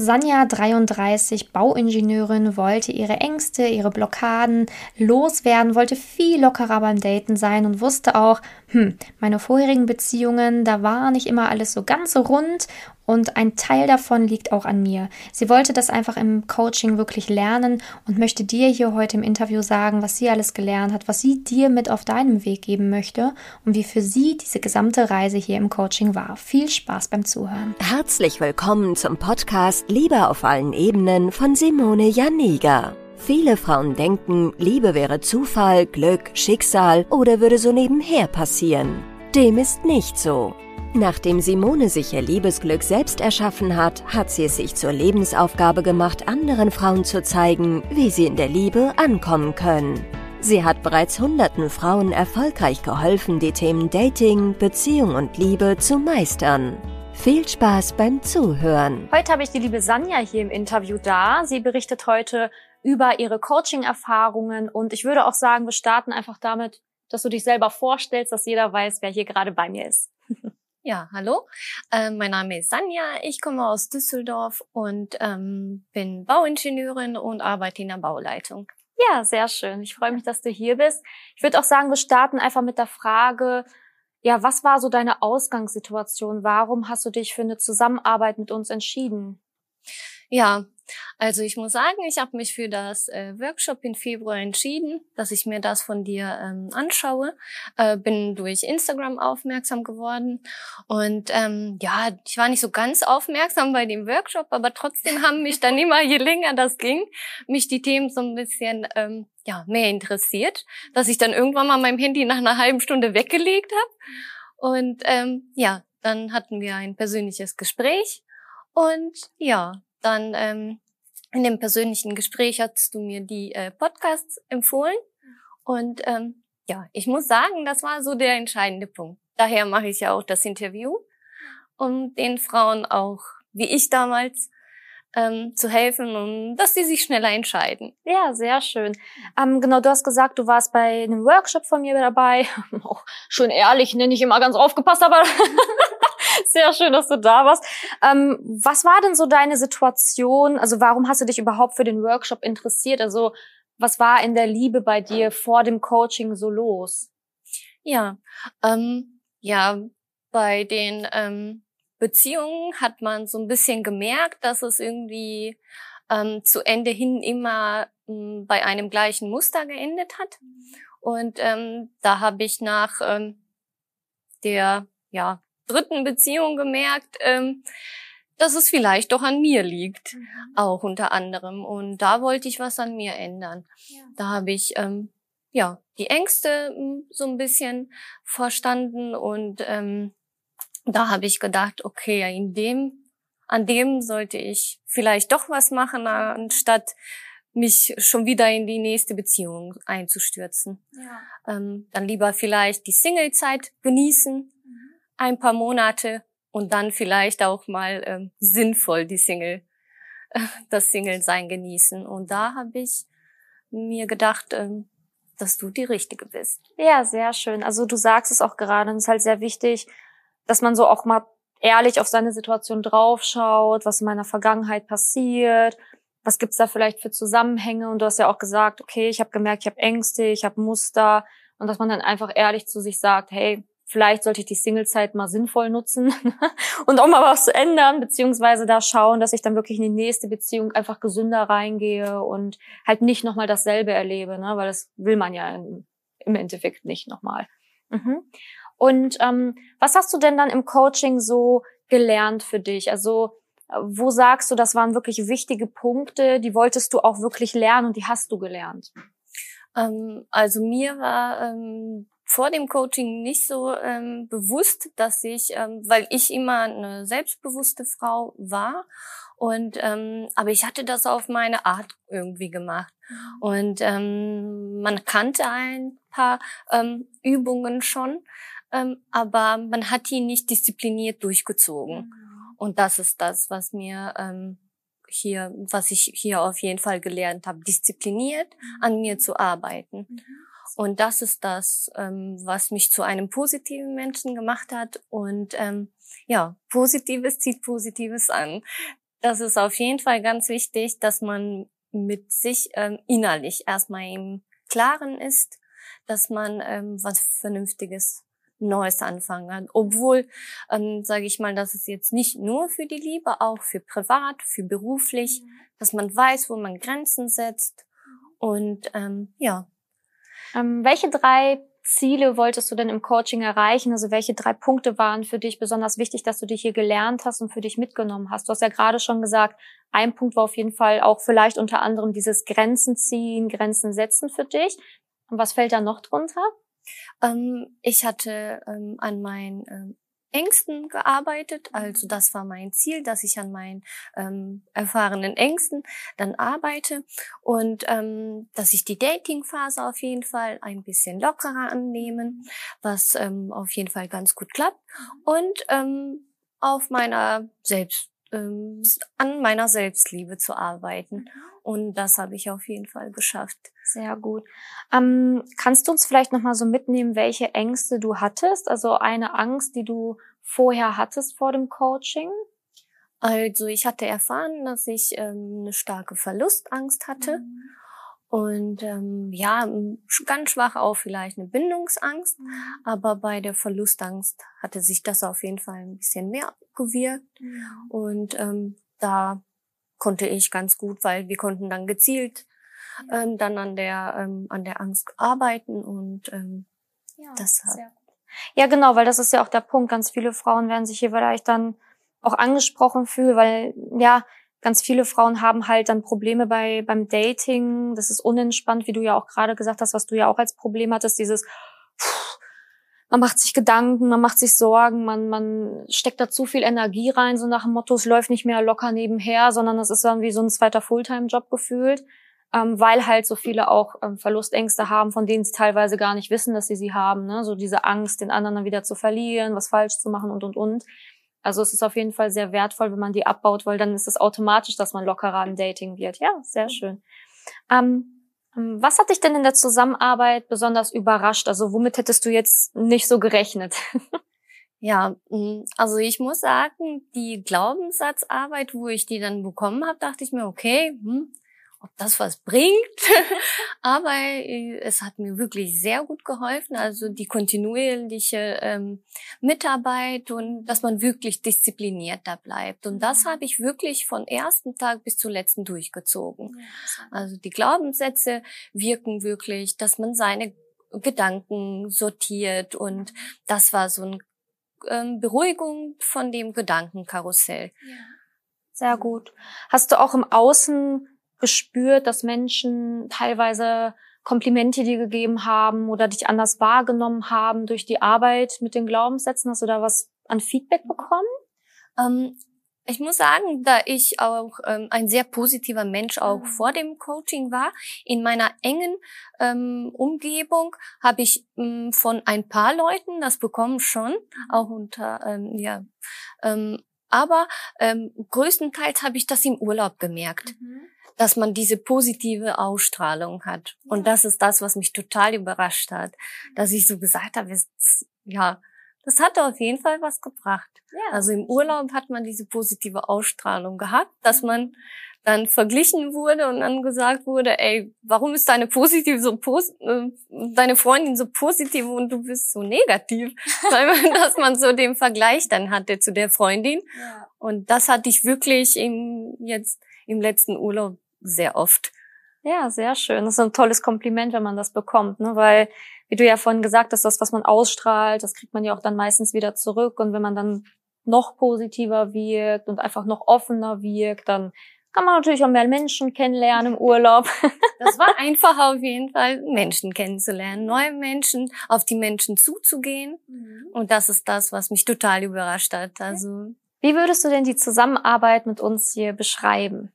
Sanja, 33, Bauingenieurin, wollte ihre Ängste, ihre Blockaden loswerden, wollte viel lockerer beim Daten sein und wusste auch, hm, meine vorherigen Beziehungen, da war nicht immer alles so ganz so rund und ein Teil davon liegt auch an mir. Sie wollte das einfach im Coaching wirklich lernen und möchte dir hier heute im Interview sagen, was sie alles gelernt hat, was sie dir mit auf deinem Weg geben möchte und wie für sie diese gesamte Reise hier im Coaching war. Viel Spaß beim Zuhören. Herzlich willkommen zum Podcast Liebe auf allen Ebenen von Simone Janiga. Viele Frauen denken, Liebe wäre Zufall, Glück, Schicksal oder würde so nebenher passieren. Dem ist nicht so. Nachdem Simone sich ihr Liebesglück selbst erschaffen hat, hat sie es sich zur Lebensaufgabe gemacht, anderen Frauen zu zeigen, wie sie in der Liebe ankommen können. Sie hat bereits hunderten Frauen erfolgreich geholfen, die Themen Dating, Beziehung und Liebe zu meistern. Viel Spaß beim Zuhören. Heute habe ich die liebe Sanja hier im Interview da. Sie berichtet heute über ihre Coaching-Erfahrungen und ich würde auch sagen, wir starten einfach damit, dass du dich selber vorstellst, dass jeder weiß, wer hier gerade bei mir ist. Ja, hallo. Ähm, mein Name ist Sanja. Ich komme aus Düsseldorf und ähm, bin Bauingenieurin und arbeite in der Bauleitung. Ja, sehr schön. Ich freue mich, dass du hier bist. Ich würde auch sagen, wir starten einfach mit der Frage, ja, was war so deine Ausgangssituation? Warum hast du dich für eine Zusammenarbeit mit uns entschieden? Ja, also ich muss sagen, ich habe mich für das äh, Workshop in Februar entschieden, dass ich mir das von dir ähm, anschaue. Äh, bin durch Instagram aufmerksam geworden. Und ähm, ja, ich war nicht so ganz aufmerksam bei dem Workshop, aber trotzdem haben mich dann immer, je länger das ging, mich die Themen so ein bisschen ähm, ja mehr interessiert, dass ich dann irgendwann mal mein Handy nach einer halben Stunde weggelegt habe. Und ähm, ja, dann hatten wir ein persönliches Gespräch. Und ja, dann ähm, in dem persönlichen Gespräch hast du mir die äh, Podcasts empfohlen. Und ähm, ja, ich muss sagen, das war so der entscheidende Punkt. Daher mache ich ja auch das Interview, um den Frauen auch, wie ich damals, ähm, zu helfen und dass sie sich schneller entscheiden. Ja, sehr schön. Ähm, genau, du hast gesagt, du warst bei einem Workshop von mir dabei. Auch schön ehrlich, nenne ich immer ganz aufgepasst, aber Sehr schön, dass du da warst. Ähm, was war denn so deine Situation? Also warum hast du dich überhaupt für den Workshop interessiert? Also was war in der Liebe bei dir vor dem Coaching so los? Ja, ähm, ja, bei den ähm, Beziehungen hat man so ein bisschen gemerkt, dass es irgendwie ähm, zu Ende hin immer ähm, bei einem gleichen Muster geendet hat. Und ähm, da habe ich nach ähm, der ja dritten Beziehung gemerkt, ähm, dass es vielleicht doch an mir liegt, mhm. auch unter anderem. Und da wollte ich was an mir ändern. Ja. Da habe ich ähm, ja die Ängste hm, so ein bisschen verstanden und ähm, da habe ich gedacht, okay, in dem, an dem sollte ich vielleicht doch was machen, anstatt mich schon wieder in die nächste Beziehung einzustürzen. Ja. Ähm, dann lieber vielleicht die Singlezeit genießen ein paar Monate und dann vielleicht auch mal ähm, sinnvoll die Single, das Single-Sein genießen. Und da habe ich mir gedacht, ähm, dass du die Richtige bist. Ja, sehr schön. Also du sagst es auch gerade, es ist halt sehr wichtig, dass man so auch mal ehrlich auf seine Situation draufschaut, was in meiner Vergangenheit passiert, was gibt's da vielleicht für Zusammenhänge und du hast ja auch gesagt, okay, ich habe gemerkt, ich habe Ängste, ich habe Muster und dass man dann einfach ehrlich zu sich sagt, hey, vielleicht sollte ich die Singlezeit mal sinnvoll nutzen und auch mal was ändern, beziehungsweise da schauen, dass ich dann wirklich in die nächste Beziehung einfach gesünder reingehe und halt nicht nochmal dasselbe erlebe, ne? weil das will man ja im, Endeffekt nicht nochmal. Mhm. Und ähm, was hast du denn dann im Coaching so gelernt für dich? Also wo sagst du, das waren wirklich wichtige Punkte, die wolltest du auch wirklich lernen und die hast du gelernt? Ähm, also mir war ähm, vor dem Coaching nicht so ähm, bewusst, dass ich, ähm, weil ich immer eine selbstbewusste Frau war und ähm, aber ich hatte das auf meine Art irgendwie gemacht mhm. und ähm, man kannte ein paar ähm, Übungen schon, ähm, aber man hat die nicht diszipliniert durchgezogen mhm. und das ist das, was mir ähm, hier, was ich hier auf jeden Fall gelernt habe, diszipliniert mhm. an mir zu arbeiten. Mhm. Und das ist das, ähm, was mich zu einem positiven Menschen gemacht hat. Und ähm, ja, Positives zieht Positives an. das ist auf jeden Fall ganz wichtig, dass man mit sich ähm, innerlich erstmal im Klaren ist, dass man ähm, was Vernünftiges Neues anfangen kann. Obwohl, ähm, sage ich mal, dass es jetzt nicht nur für die Liebe, auch für privat, für beruflich, mhm. dass man weiß, wo man Grenzen setzt. Und ähm, ja. Ähm, welche drei Ziele wolltest du denn im Coaching erreichen? Also welche drei Punkte waren für dich besonders wichtig, dass du dich hier gelernt hast und für dich mitgenommen hast? Du hast ja gerade schon gesagt, ein Punkt war auf jeden Fall auch vielleicht unter anderem dieses Grenzen ziehen, Grenzen setzen für dich. Und was fällt da noch drunter? Ähm, ich hatte ähm, an meinen ähm, Ängsten gearbeitet. Also das war mein Ziel, dass ich an meinen ähm, erfahrenen Ängsten dann arbeite und ähm, dass ich die Dating-Phase auf jeden Fall ein bisschen lockerer annehmen, was ähm, auf jeden Fall ganz gut klappt und ähm, auf meiner Selbst ähm, an meiner Selbstliebe zu arbeiten. Und das habe ich auf jeden Fall geschafft. Sehr gut. Ähm, kannst du uns vielleicht nochmal so mitnehmen, welche Ängste du hattest? Also eine Angst, die du vorher hattest vor dem Coaching? Also ich hatte erfahren, dass ich ähm, eine starke Verlustangst hatte. Mhm. Und ähm, ja, ganz schwach auch vielleicht eine Bindungsangst, mhm. aber bei der Verlustangst hatte sich das auf jeden Fall ein bisschen mehr gewirkt. Mhm. Und ähm, da konnte ich ganz gut, weil wir konnten dann gezielt ähm, dann an der ähm, an der Angst arbeiten und ähm, ja, das hat. Ja, genau, weil das ist ja auch der Punkt. Ganz viele Frauen werden sich hier vielleicht dann auch angesprochen fühlen, weil ja ganz viele Frauen haben halt dann Probleme bei beim Dating. Das ist unentspannt, wie du ja auch gerade gesagt hast, was du ja auch als Problem hattest, dieses man macht sich Gedanken, man macht sich Sorgen, man, man steckt da zu viel Energie rein, so nach dem Motto, es läuft nicht mehr locker nebenher, sondern es ist dann wie so ein zweiter Fulltime-Job gefühlt, ähm, weil halt so viele auch ähm, Verlustängste haben, von denen sie teilweise gar nicht wissen, dass sie sie haben. Ne? So diese Angst, den anderen dann wieder zu verlieren, was falsch zu machen und, und, und. Also es ist auf jeden Fall sehr wertvoll, wenn man die abbaut, weil dann ist es automatisch, dass man lockerer im Dating wird. Ja, sehr schön. Ähm, was hat dich denn in der Zusammenarbeit besonders überrascht? Also womit hättest du jetzt nicht so gerechnet? Ja, mm, also ich muss sagen, die Glaubenssatzarbeit, wo ich die dann bekommen habe, dachte ich mir, okay, hm, ob das was bringt. Aber äh, es hat mir wirklich sehr gut geholfen. Also die kontinuierliche ähm, Mitarbeit und dass man wirklich diszipliniert da bleibt. Und das habe ich wirklich von ersten Tag bis zu letzten durchgezogen. Also die Glaubenssätze wirken wirklich, dass man seine Gedanken sortiert und das war so eine ähm, Beruhigung von dem Gedankenkarussell. Ja. Sehr gut. Hast du auch im Außen gespürt, dass Menschen teilweise Komplimente dir gegeben haben oder dich anders wahrgenommen haben durch die Arbeit mit den Glaubenssätzen? Hast du da was an Feedback bekommen? Ähm, ich muss sagen, da ich auch ähm, ein sehr positiver Mensch auch mhm. vor dem Coaching war, in meiner engen ähm, Umgebung habe ich ähm, von ein paar Leuten das bekommen schon, mhm. auch unter ähm, ja, ähm, aber ähm, größtenteils habe ich das im Urlaub gemerkt. Mhm dass man diese positive Ausstrahlung hat. Ja. Und das ist das, was mich total überrascht hat, dass ich so gesagt habe, ja, das hat auf jeden Fall was gebracht. Ja. Also im Urlaub hat man diese positive Ausstrahlung gehabt, dass man dann verglichen wurde und dann gesagt wurde, ey, warum ist deine positiv so pos äh, deine Freundin so positiv und du bist so negativ, weil man, dass man so den Vergleich dann hatte zu der Freundin. Ja. Und das hatte ich wirklich im jetzt im letzten Urlaub sehr oft. Ja, sehr schön. Das ist ein tolles Kompliment, wenn man das bekommt, ne? weil, wie du ja vorhin gesagt hast, das, was man ausstrahlt, das kriegt man ja auch dann meistens wieder zurück. Und wenn man dann noch positiver wirkt und einfach noch offener wirkt, dann kann man natürlich auch mehr Menschen kennenlernen im Urlaub. Das war einfach auf jeden Fall, Menschen kennenzulernen, neue Menschen, auf die Menschen zuzugehen. Mhm. Und das ist das, was mich total überrascht hat. Also. Wie würdest du denn die Zusammenarbeit mit uns hier beschreiben?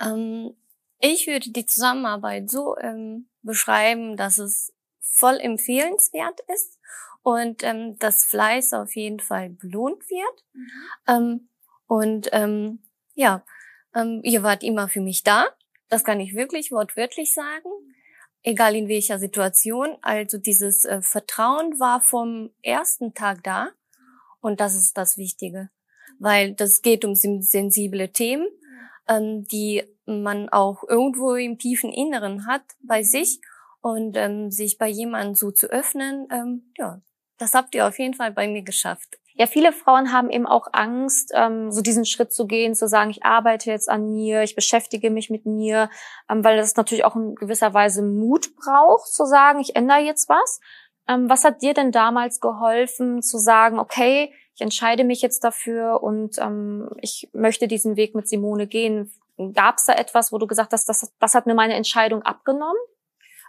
Ähm, ich würde die Zusammenarbeit so ähm, beschreiben, dass es voll empfehlenswert ist und ähm, dass Fleiß auf jeden Fall belohnt wird. Mhm. Ähm, und ähm, ja, ähm, ihr wart immer für mich da. Das kann ich wirklich wortwörtlich sagen. Egal in welcher Situation. Also dieses äh, Vertrauen war vom ersten Tag da. Und das ist das Wichtige. weil das geht um sensible Themen, ähm, die man auch irgendwo im tiefen Inneren hat bei sich und ähm, sich bei jemandem so zu öffnen, ähm, ja, das habt ihr auf jeden Fall bei mir geschafft. Ja, viele Frauen haben eben auch Angst, ähm, so diesen Schritt zu gehen, zu sagen, ich arbeite jetzt an mir, ich beschäftige mich mit mir, ähm, weil das natürlich auch in gewisser Weise Mut braucht, zu sagen, ich ändere jetzt was. Ähm, was hat dir denn damals geholfen, zu sagen, okay, ich entscheide mich jetzt dafür und ähm, ich möchte diesen Weg mit Simone gehen? Gab es da etwas, wo du gesagt hast, das, das hat mir meine Entscheidung abgenommen?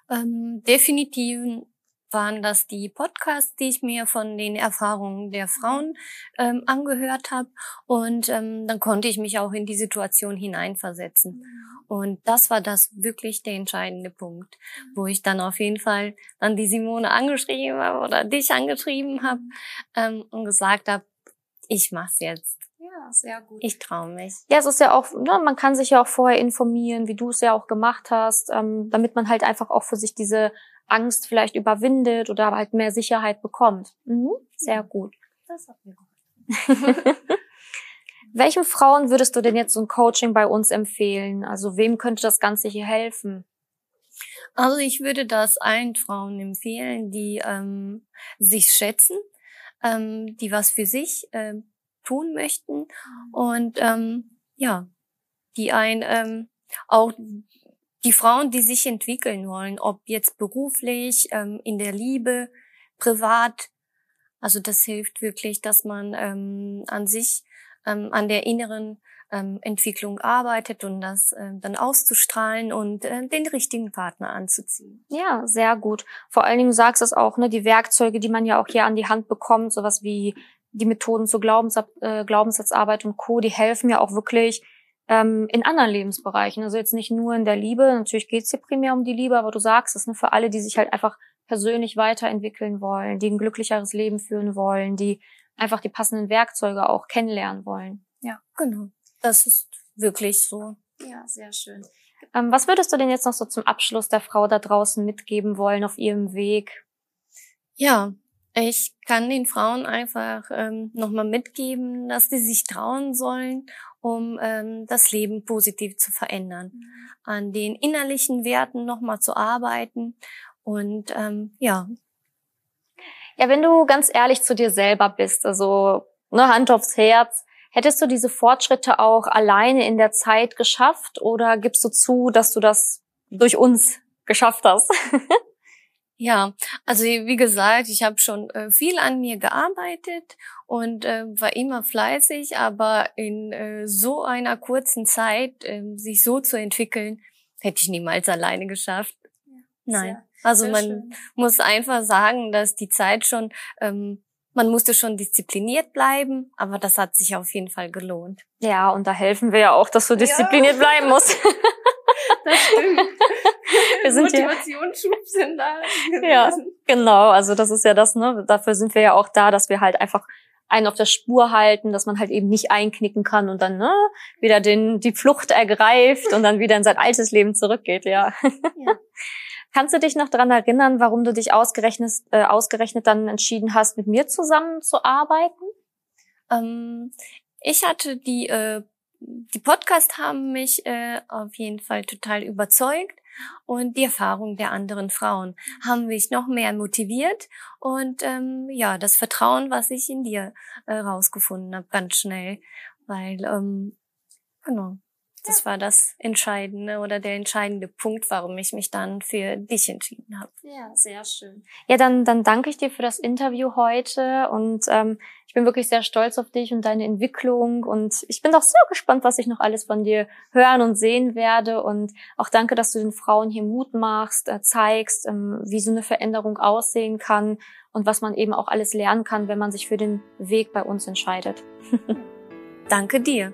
Ähm, definitiv waren das die Podcasts, die ich mir von den Erfahrungen der Frauen ähm, angehört habe. Und ähm, dann konnte ich mich auch in die Situation hineinversetzen. Und das war das wirklich der entscheidende Punkt, wo ich dann auf jeden Fall dann die Simone angeschrieben habe oder dich angeschrieben habe ähm, und gesagt habe, ich mach's jetzt. Ja, sehr gut. Ich traue mich. Ja, es ist ja auch, ne, man kann sich ja auch vorher informieren, wie du es ja auch gemacht hast, ähm, damit man halt einfach auch für sich diese Angst vielleicht überwindet oder halt mehr Sicherheit bekommt. Mhm. Sehr gut. Das hat mir geholfen. Welchen Frauen würdest du denn jetzt so ein Coaching bei uns empfehlen? Also wem könnte das Ganze hier helfen? Also ich würde das allen Frauen empfehlen, die ähm, sich schätzen, ähm, die was für sich äh, tun möchten mhm. und ähm, ja, die ein ähm, auch die Frauen, die sich entwickeln wollen, ob jetzt beruflich, ähm, in der Liebe, privat. Also das hilft wirklich, dass man ähm, an sich, ähm, an der inneren ähm, Entwicklung arbeitet und das äh, dann auszustrahlen und äh, den richtigen Partner anzuziehen. Ja, sehr gut. Vor allen Dingen du sagst es auch, ne, die Werkzeuge, die man ja auch hier an die Hand bekommt, sowas wie die Methoden zur Glaubenssatz, äh, Glaubenssatzarbeit und Co., die helfen ja auch wirklich, ähm, in anderen Lebensbereichen. Also jetzt nicht nur in der Liebe, natürlich geht's hier primär um die Liebe, aber du sagst es, ne, für alle, die sich halt einfach persönlich weiterentwickeln wollen, die ein glücklicheres Leben führen wollen, die einfach die passenden Werkzeuge auch kennenlernen wollen. Ja, genau. Das ist wirklich so. Ja, sehr schön. Ähm, was würdest du denn jetzt noch so zum Abschluss der Frau da draußen mitgeben wollen auf ihrem Weg? Ja, ich kann den Frauen einfach ähm, nochmal mitgeben, dass sie sich trauen sollen um ähm, das Leben positiv zu verändern, mhm. an den innerlichen Werten nochmal zu arbeiten und ähm, ja. Ja, wenn du ganz ehrlich zu dir selber bist, also ne, Hand aufs Herz, hättest du diese Fortschritte auch alleine in der Zeit geschafft oder gibst du zu, dass du das durch uns geschafft hast? Ja, also wie gesagt, ich habe schon äh, viel an mir gearbeitet und äh, war immer fleißig, aber in äh, so einer kurzen Zeit äh, sich so zu entwickeln, hätte ich niemals alleine geschafft. Ja, Nein. Sehr, also sehr man schön. muss einfach sagen, dass die Zeit schon, ähm, man musste schon diszipliniert bleiben, aber das hat sich auf jeden Fall gelohnt. Ja, und da helfen wir ja auch, dass du diszipliniert ja. bleiben musst. Das stimmt. Wir sind Motivationsschub sind da. Ja, genau. Also das ist ja das, ne? Dafür sind wir ja auch da, dass wir halt einfach einen auf der Spur halten, dass man halt eben nicht einknicken kann und dann ne, wieder den, die Flucht ergreift und dann wieder in sein altes Leben zurückgeht, ja. ja. Kannst du dich noch dran erinnern, warum du dich ausgerechnet, äh, ausgerechnet dann entschieden hast, mit mir zusammenzuarbeiten? Ähm, ich hatte die äh, die Podcasts haben mich äh, auf jeden Fall total überzeugt und die Erfahrung der anderen Frauen haben mich noch mehr motiviert und ähm, ja, das Vertrauen, was ich in dir äh, rausgefunden habe, ganz schnell, weil ähm, genau, das war das Entscheidende oder der entscheidende Punkt, warum ich mich dann für dich entschieden habe. Ja, sehr schön. Ja, dann, dann danke ich dir für das Interview heute und ähm, ich bin wirklich sehr stolz auf dich und deine Entwicklung und ich bin doch so gespannt, was ich noch alles von dir hören und sehen werde und auch danke, dass du den Frauen hier Mut machst, äh, zeigst, ähm, wie so eine Veränderung aussehen kann und was man eben auch alles lernen kann, wenn man sich für den Weg bei uns entscheidet. danke dir